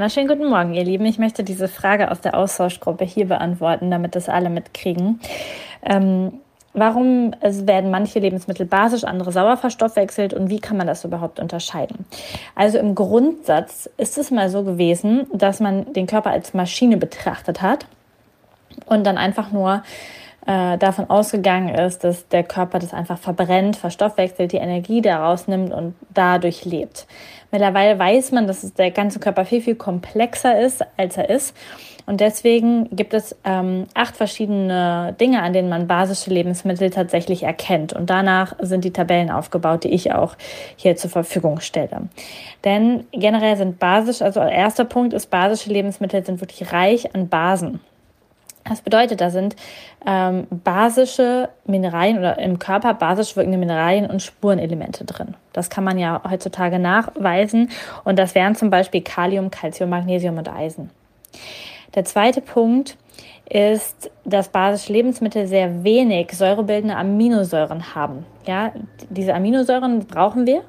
Wunderschönen guten Morgen, ihr Lieben. Ich möchte diese Frage aus der Austauschgruppe hier beantworten, damit das alle mitkriegen. Ähm, Warum werden manche Lebensmittel basisch, andere sauer verstoffwechselt und wie kann man das überhaupt unterscheiden? Also im Grundsatz ist es mal so gewesen, dass man den Körper als Maschine betrachtet hat und dann einfach nur äh, davon ausgegangen ist, dass der Körper das einfach verbrennt, verstoffwechselt, die Energie daraus nimmt und dadurch lebt. Mittlerweile weiß man, dass der ganze Körper viel, viel komplexer ist, als er ist und deswegen gibt es ähm, acht verschiedene Dinge, an denen man basische Lebensmittel tatsächlich erkennt. Und danach sind die Tabellen aufgebaut, die ich auch hier zur Verfügung stelle. Denn generell sind basisch, also erster Punkt ist, basische Lebensmittel sind wirklich reich an Basen. Das bedeutet, da sind ähm, basische Mineralien oder im Körper basisch wirkende Mineralien und Spurenelemente drin. Das kann man ja heutzutage nachweisen. Und das wären zum Beispiel Kalium, Calcium, Magnesium und Eisen. Der zweite Punkt ist, dass basische Lebensmittel sehr wenig säurebildende Aminosäuren haben. Ja, diese Aminosäuren brauchen wir.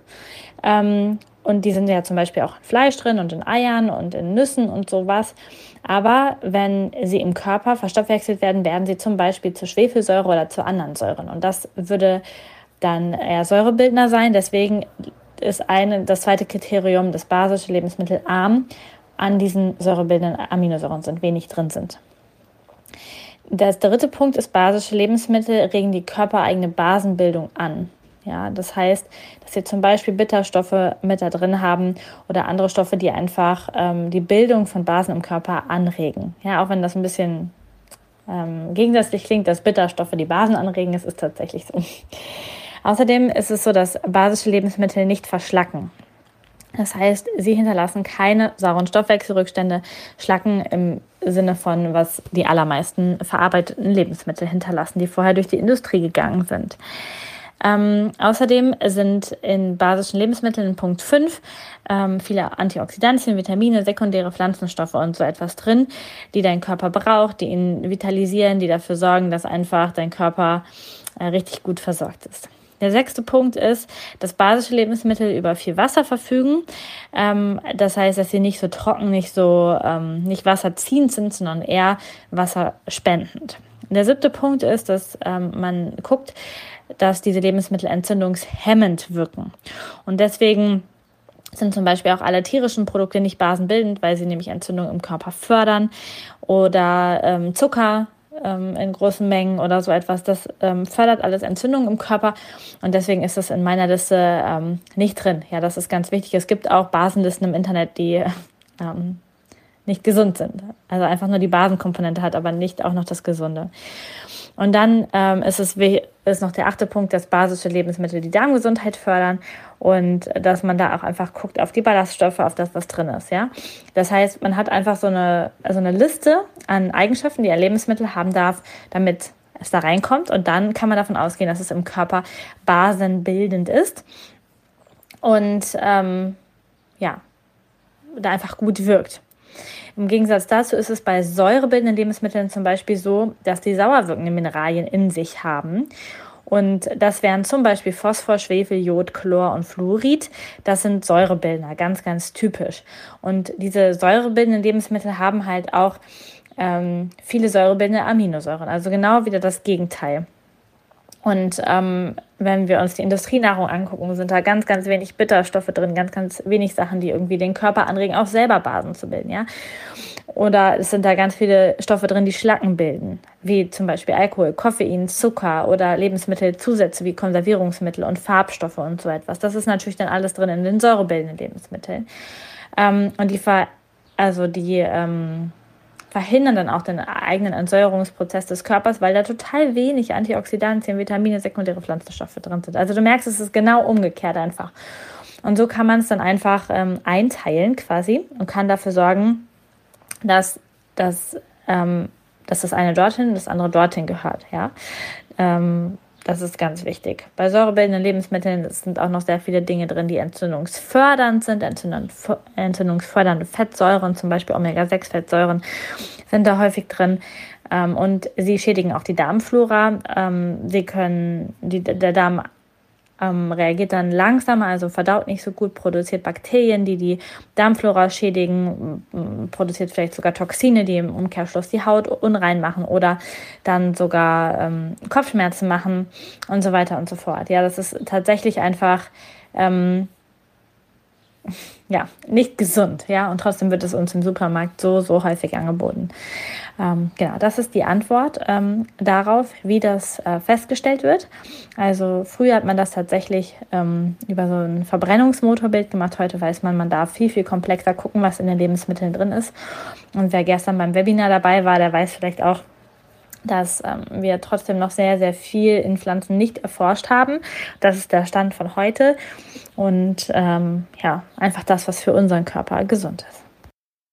Ähm, und die sind ja zum Beispiel auch in Fleisch drin und in Eiern und in Nüssen und sowas. Aber wenn sie im Körper verstoffwechselt werden, werden sie zum Beispiel zur Schwefelsäure oder zu anderen Säuren. Und das würde dann eher Säurebildner sein. Deswegen ist eine, das zweite Kriterium, das basische Lebensmittel arm an diesen säurebildenden Aminosäuren sind, wenig drin sind. Das dritte Punkt ist, basische Lebensmittel regen die körpereigene Basenbildung an. Ja, das heißt, dass sie zum Beispiel Bitterstoffe mit da drin haben oder andere Stoffe, die einfach ähm, die Bildung von Basen im Körper anregen. Ja, auch wenn das ein bisschen ähm, gegensätzlich klingt, dass Bitterstoffe die Basen anregen, es ist tatsächlich so. Außerdem ist es so, dass basische Lebensmittel nicht verschlacken. Das heißt, sie hinterlassen keine sauren Stoffwechselrückstände, Schlacken im Sinne von, was die allermeisten verarbeiteten Lebensmittel hinterlassen, die vorher durch die Industrie gegangen sind. Ähm, außerdem sind in basischen Lebensmitteln in Punkt 5 ähm, viele Antioxidantien, Vitamine, sekundäre Pflanzenstoffe und so etwas drin, die dein Körper braucht, die ihn vitalisieren, die dafür sorgen, dass einfach dein Körper äh, richtig gut versorgt ist. Der sechste Punkt ist, dass basische Lebensmittel über viel Wasser verfügen. Ähm, das heißt, dass sie nicht so trocken, nicht so ähm, nicht wasserziehend sind, sondern eher wasserspendend. Der siebte Punkt ist, dass ähm, man guckt, dass diese Lebensmittel entzündungshemmend wirken. Und deswegen sind zum Beispiel auch alle tierischen Produkte nicht basenbildend, weil sie nämlich Entzündung im Körper fördern. Oder ähm, Zucker ähm, in großen Mengen oder so etwas. Das ähm, fördert alles Entzündungen im Körper und deswegen ist das in meiner Liste ähm, nicht drin. Ja, das ist ganz wichtig. Es gibt auch Basenlisten im Internet, die ähm, nicht gesund sind. Also einfach nur die Basenkomponente hat, aber nicht auch noch das Gesunde. Und dann ähm, ist es ist noch der achte Punkt, dass basische Lebensmittel die Darmgesundheit fördern und dass man da auch einfach guckt auf die Ballaststoffe, auf das, was drin ist. Ja? Das heißt, man hat einfach so eine, also eine Liste an Eigenschaften, die ein Lebensmittel haben darf, damit es da reinkommt. Und dann kann man davon ausgehen, dass es im Körper basenbildend ist. Und ähm, ja, da einfach gut wirkt. Im Gegensatz dazu ist es bei säurebildenden Lebensmitteln zum Beispiel so, dass die sauer wirkenden Mineralien in sich haben. Und das wären zum Beispiel Phosphor, Schwefel, Jod, Chlor und Fluorid. Das sind Säurebildner, ganz, ganz typisch. Und diese säurebildenden Lebensmittel haben halt auch ähm, viele säurebildende Aminosäuren, also genau wieder das Gegenteil. Und ähm, wenn wir uns die Industrienahrung angucken, sind da ganz, ganz wenig Bitterstoffe drin, ganz, ganz wenig Sachen, die irgendwie den Körper anregen, auch selber Basen zu bilden, ja. Oder es sind da ganz viele Stoffe drin, die Schlacken bilden, wie zum Beispiel Alkohol, Koffein, Zucker oder Lebensmittelzusätze wie Konservierungsmittel und Farbstoffe und so etwas. Das ist natürlich dann alles drin in den säurebildenden Lebensmitteln. Ähm, und die, Ver also die ähm, verhindern dann auch den eigenen Entsäuerungsprozess des Körpers, weil da total wenig Antioxidantien, Vitamine, sekundäre Pflanzenstoffe drin sind. Also du merkst, es ist genau umgekehrt einfach. Und so kann man es dann einfach ähm, einteilen quasi und kann dafür sorgen, dass, dass, ähm, dass das eine dorthin, das andere dorthin gehört. Ja? Ähm, das ist ganz wichtig. Bei säurebildenden Lebensmitteln sind auch noch sehr viele Dinge drin, die entzündungsfördernd sind. Entzündungsfördernde Fettsäuren, zum Beispiel Omega-6-Fettsäuren, sind da häufig drin. Ähm, und sie schädigen auch die Darmflora. Ähm, sie können, die, der Darm ähm, reagiert dann langsamer, also verdaut nicht so gut, produziert Bakterien, die die Darmflora schädigen, produziert vielleicht sogar Toxine, die im Umkehrschluss die Haut unrein machen oder dann sogar ähm, Kopfschmerzen machen und so weiter und so fort. Ja, das ist tatsächlich einfach ähm, ja, nicht gesund, ja, und trotzdem wird es uns im Supermarkt so, so häufig angeboten. Ähm, genau, das ist die Antwort ähm, darauf, wie das äh, festgestellt wird. Also früher hat man das tatsächlich ähm, über so ein Verbrennungsmotorbild gemacht. Heute weiß man, man darf viel, viel komplexer gucken, was in den Lebensmitteln drin ist. Und wer gestern beim Webinar dabei war, der weiß vielleicht auch, dass ähm, wir trotzdem noch sehr, sehr viel in Pflanzen nicht erforscht haben. Das ist der Stand von heute und ähm, ja, einfach das, was für unseren Körper gesund ist.